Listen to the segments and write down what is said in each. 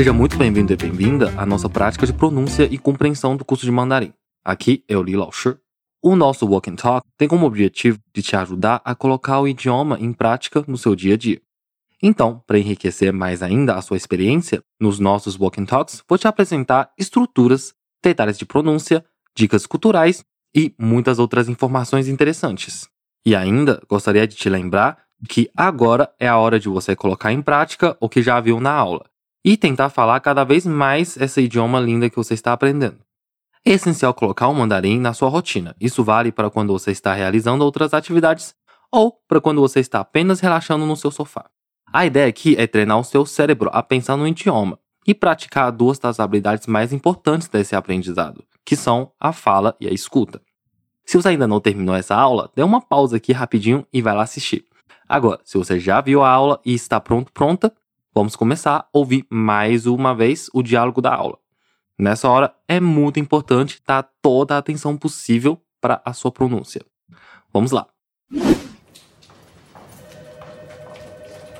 Seja muito bem-vindo e bem-vinda à nossa prática de pronúncia e compreensão do curso de mandarim. Aqui é o Li Lao Shi. O nosso Walk and Talk tem como objetivo de te ajudar a colocar o idioma em prática no seu dia a dia. Então, para enriquecer mais ainda a sua experiência, nos nossos Walk and Talks vou te apresentar estruturas, detalhes de pronúncia, dicas culturais e muitas outras informações interessantes. E ainda gostaria de te lembrar que agora é a hora de você colocar em prática o que já viu na aula e tentar falar cada vez mais esse idioma linda que você está aprendendo. É essencial colocar o mandarim na sua rotina. Isso vale para quando você está realizando outras atividades ou para quando você está apenas relaxando no seu sofá. A ideia aqui é treinar o seu cérebro a pensar no idioma e praticar duas das habilidades mais importantes desse aprendizado, que são a fala e a escuta. Se você ainda não terminou essa aula, dê uma pausa aqui rapidinho e vai lá assistir. Agora, se você já viu a aula e está pronto, pronta, vamos começar a ouvir mais uma vez o diálogo da aula. Nessa hora, é muito importante dar toda a atenção possível para a sua pronúncia. Vamos lá.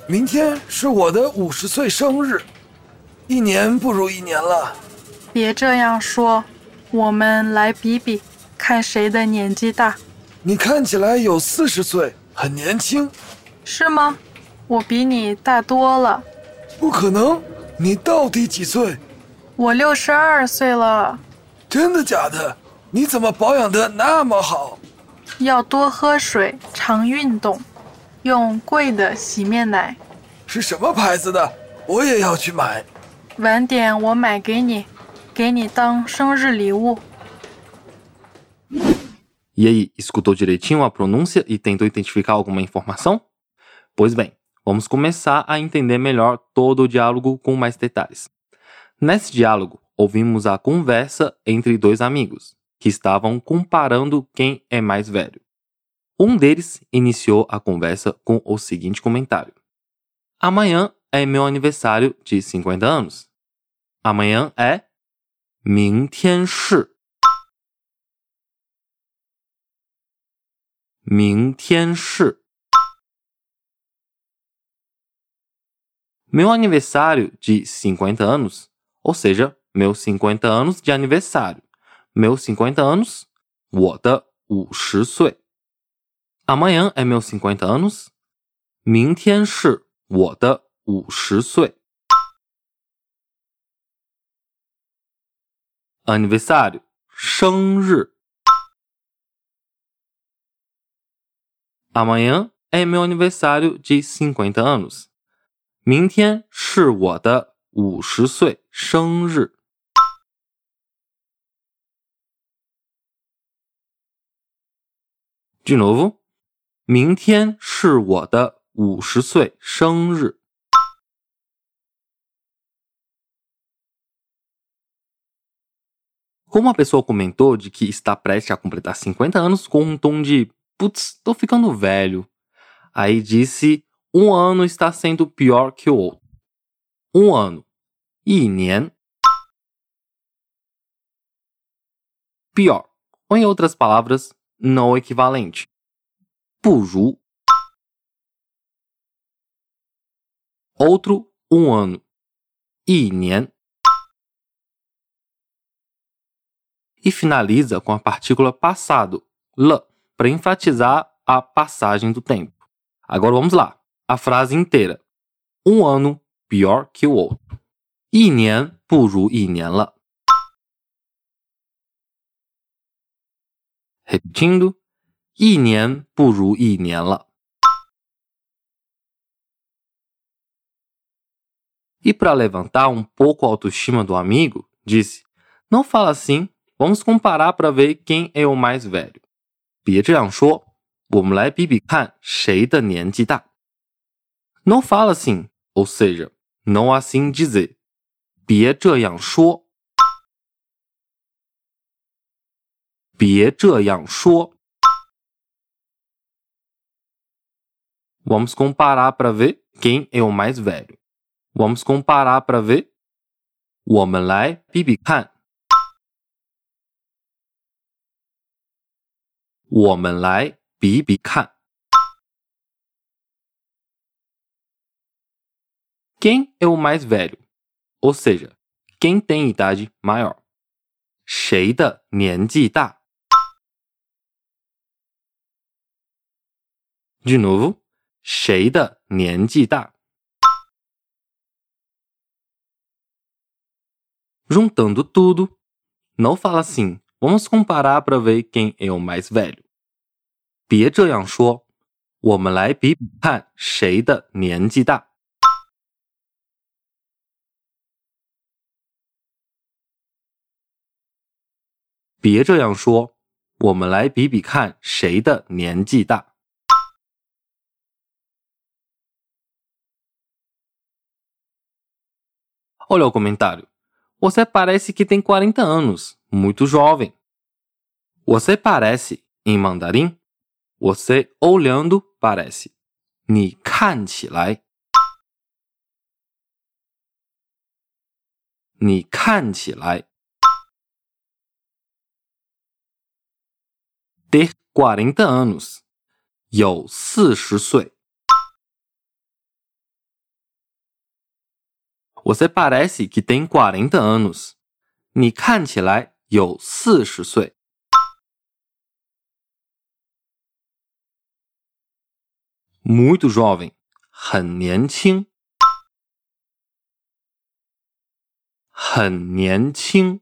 明天是我的五十岁生日，一年不如一年了。别这样说，我们来比比，看谁的年纪大。你看起来有四十岁，很年轻。是吗？我比你大多了。 不可能，你到底几岁？我六十二岁了。真的假的？你怎么保养的那么好？要多喝水，常运动。用贵的洗面奶，是什么牌子的？我也要去买。晚点我买给你，给你当生日礼物。E aí, escutou direitinho a pronúncia e tentou identificar alguma informação? Pois bem, vamos começar a entender melhor todo o diálogo com mais detalhes. Nesse diálogo, ouvimos a conversa entre dois amigos que estavam comparando quem é mais velho. Um deles iniciou a conversa com o seguinte comentário: Amanhã é meu aniversário de 50 anos. Amanhã é 明天是明天是 meu aniversário de 50 anos, ou seja, meus 50 anos de aniversário. Meus 50 anos, 我的五十岁。Amanhã é meus 50 anos. 明天是我的五十岁。Aniversário，生日。Amanhã é meu aniversário de 50 anos。 明天是我的五十岁生日。De novo. 明天是我的五十岁生日。Como a pessoa comentou de que está prestes a completar 50 anos com um tom de putz, tô ficando velho. Aí disse um ano está sendo pior que o outro. Um ano. E nian. Pior. Ou em outras palavras, não equivalente. Puju. Outro, um ano. E nian. E finaliza com a partícula passado, l, para enfatizar a passagem do tempo. Agora vamos lá a frase inteira. Um ano pior que o outro. 一年不如一年了. Repetindo. 一年不如一年了。E para levantar um pouco a autoestima do amigo, disse: Não fala assim, vamos comparar para ver quem é o mais velho. 别这样说，我们来比比看谁的年纪大。 Não fala assim, ou seja, não assim dizer. 别这样说，别这样说。Vamos comparar para ver quem é o mais velho. Vamos comparar para ver. 我们来比比看。我们来比比看。 Quem é o mais velho? ou seja, quem tem idade maior. 谁的年纪大 De novo, 谁的年纪大 Juntando tudo, não fala assim, vamos comparar para ver quem é o mais velho. 别这样说，我们来比比看谁的年纪大。 别这样说，我们来比比看谁的年纪大。Olha o comentário. Você parece que tem 40 anos, muito jovem. Você parece, em mandarim, você olhando parece. 你看起来，你看起来。 ter 40 anos. 有四十岁。Você parece que tem 40 anos. 你看起来有四十岁。Muito jovem. 很年轻。很年轻。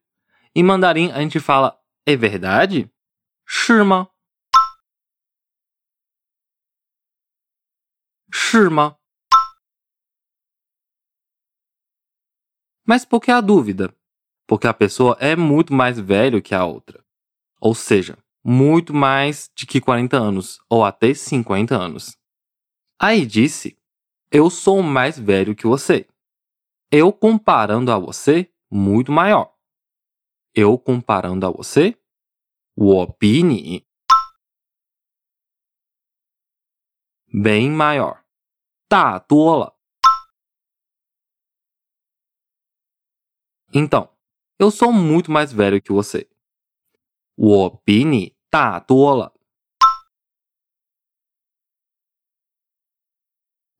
Em mandarim, a gente fala: É verdade? Shima. Shima. Mas por que a dúvida? Porque a pessoa é muito mais velha que a outra. Ou seja, muito mais de que 40 anos, ou até 50 anos. Aí disse: Eu sou mais velho que você. Eu, comparando a você, muito maior Eu comparando a você, 我比你 bem maior, 大多了。Então, eu sou muito mais velho que você. 我比你大多了。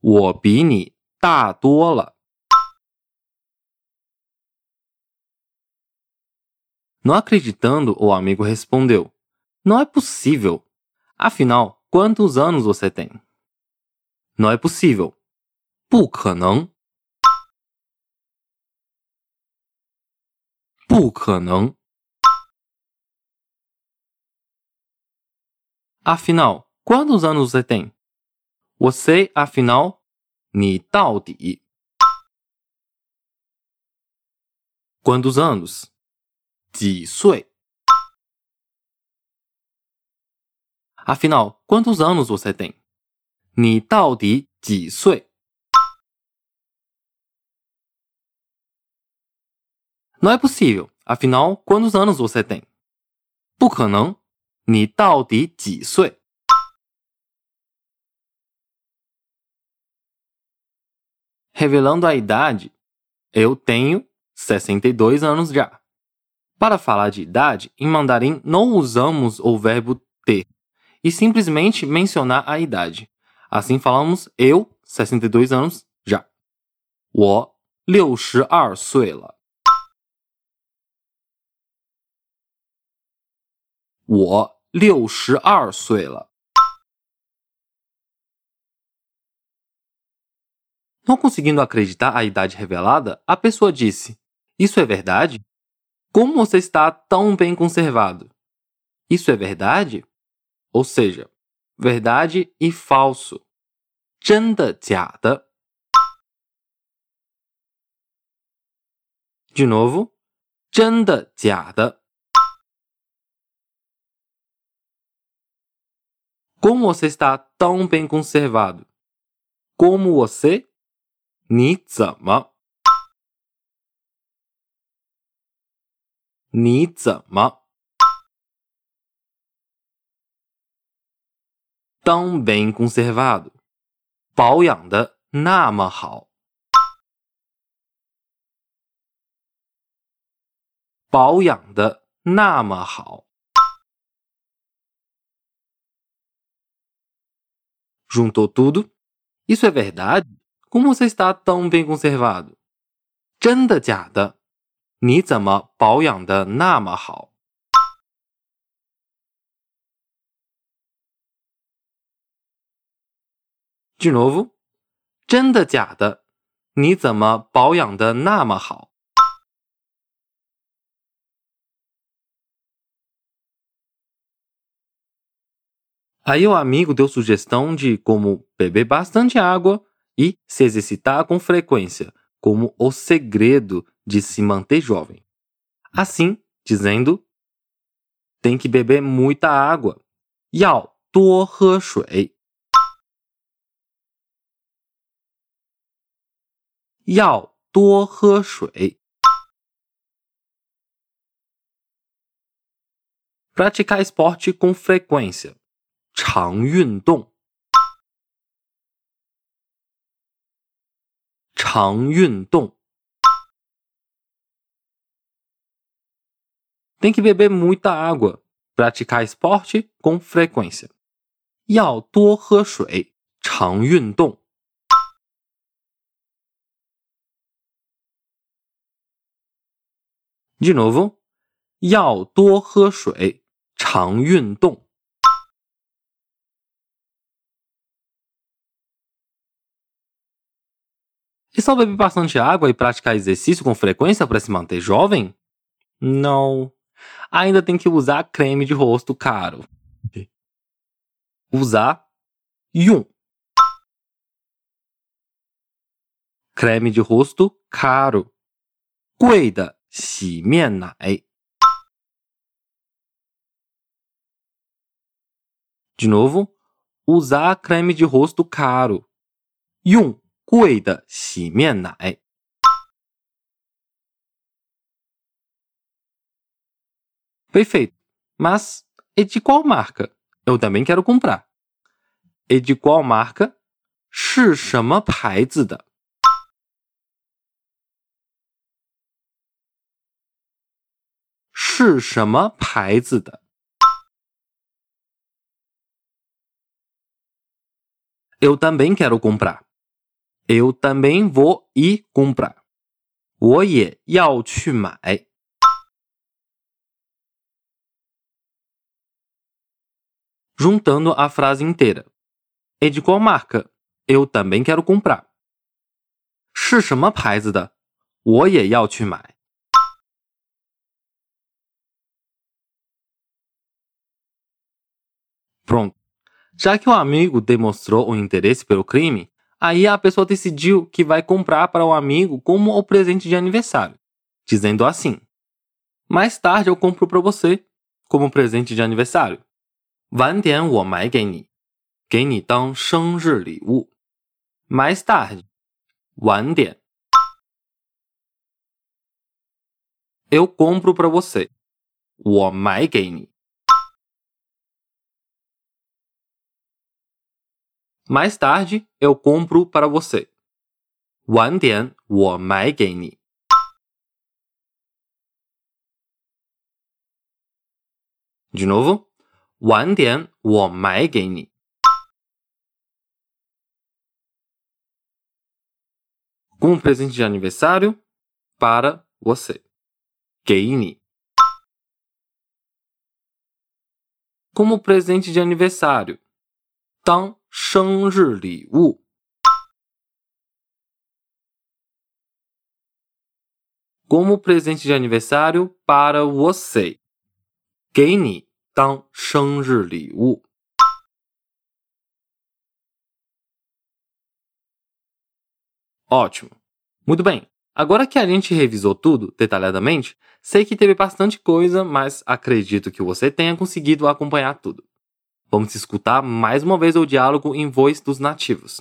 我比你大多了。 Não acreditando, o amigo respondeu: Não é possível. Afinal, quantos anos você tem? Não é possível. 不可能。不可能。Afinal, quantos anos você tem? Você, afinal, 你到底 Quantos anos? 几岁？Afinal, quantos anos você tem? 你到底几岁？Não é possível. Afinal, quantos anos você tem? 不可能。你到底几岁？Revelando a idade, eu tenho 62 anos já. Para falar de idade, em mandarim não usamos o verbo ter, e simplesmente mencionar a idade. Assim falamos eu, 62 anos, já. 我六十二岁了。我六十二岁了。Não conseguindo acreditar a idade revelada, a pessoa disse: Isso é verdade? Como você está tão bem conservado? Isso é verdade? Ou seja, verdade e falso. 真的假的 De novo, 真的假的 Como você está tão bem conservado? Como você? 你怎么？ 你怎么？tão bem conservado，保养的那么好，保养的那么好。Juntou tudo? Isso é verdade? Como você está tão bem conservado? 真的假的？ 你怎么保养的那么好？De novo，真的假的？你怎么保养的那么好？Aí o amigo deu sugestão de como beber bastante água e se exercitar com frequência, como o segredo de se manter jovem. Assim, dizendo, tem que beber muita água. 要多喝水。要多喝水。Praticar esporte com frequência. 常运动。常运动。 Tem que beber muita água. Praticar esporte com frequência. 要多喝水。常运动。De novo，要多喝水，常运动。E só beber bastante água e praticar exercício com frequência para se manter jovem? Não. Ainda tem que usar creme de rosto caro. Usar yum. Creme de rosto caro. 贵的洗面奶。De novo, usar creme de rosto caro. 用贵的洗面奶。 Perfeito. Mas e de qual marca? Eu também quero comprar. E de qual marca? 是什么牌子的？是什么牌子的？Eu também quero comprar. Eu também vou ir comprar. 我也要去买。 Juntando a frase inteira. É de qual marca? Eu também quero comprar. 是什么牌子的？我也要去买。Pronto. Já que o amigo demonstrou o interesse pelo crime, aí a pessoa decidiu que vai comprar para o amigo como o presente de aniversário, dizendo assim: Mais tarde eu compro para você como presente de aniversário. 晚点我买给你，给你当生日礼物。Mais tarde，晚点。Eu compro para você，我买给你。Mais tarde eu compro para você. 晚点我买给你。De novo, 晚点我买给你。Como presente de aniversário para você. 给你。Como presente de aniversário. 当生日礼物，como presente de aniversário para você，给你 当生日礼物。Ótimo. Muito bem. Agora que a gente revisou tudo detalhadamente, sei que teve bastante coisa, mas acredito que você tenha conseguido acompanhar tudo. Vamos escutar mais uma vez o diálogo em voz dos nativos.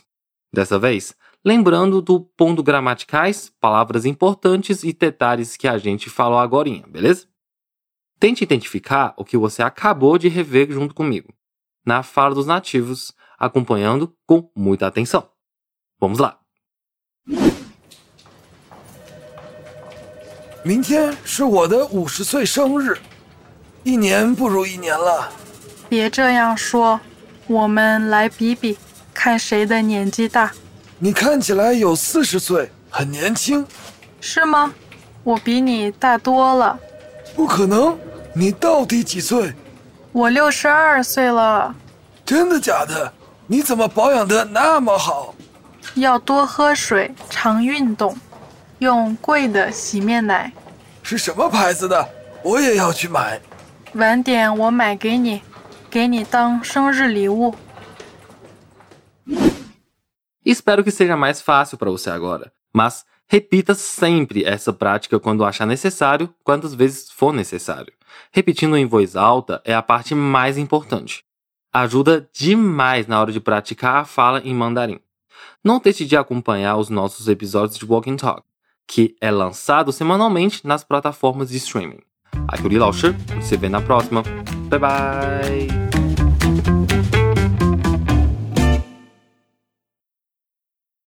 Dessa vez, lembrando do ponto gramaticais, palavras importantes e detalhes que a gente falou agora, beleza? Tente identificar o que você acabou de rever junto comigo, na fala dos nativos, acompanhando com muita atenção. Vamos lá! 明天是我的五十岁生日，一年不如一年了。别这样说，我们来比比，看谁的年纪大。你看起来有四十岁，很年轻。是吗？我比你大多了。不可能， 你到底几岁？我六十二岁了。真的假的？你怎么保养的那么好？要多喝水，常运动。用贵的洗面奶，是什么牌子的？我也要去买。晚点我买给你，给你当生日礼物。Espero que seja mais fácil para você agora, mas repita sempre essa prática quando achar necessário, quantas vezes for necessário. Repetindo em voz alta é a parte mais importante. Ajuda demais na hora de praticar a fala em mandarim. Não deixe de acompanhar os nossos episódios de Walk and Talk que é lançado semanalmente nas plataformas de streaming. Aqui é o Li Lao Shi, se vê na próxima. Bye bye!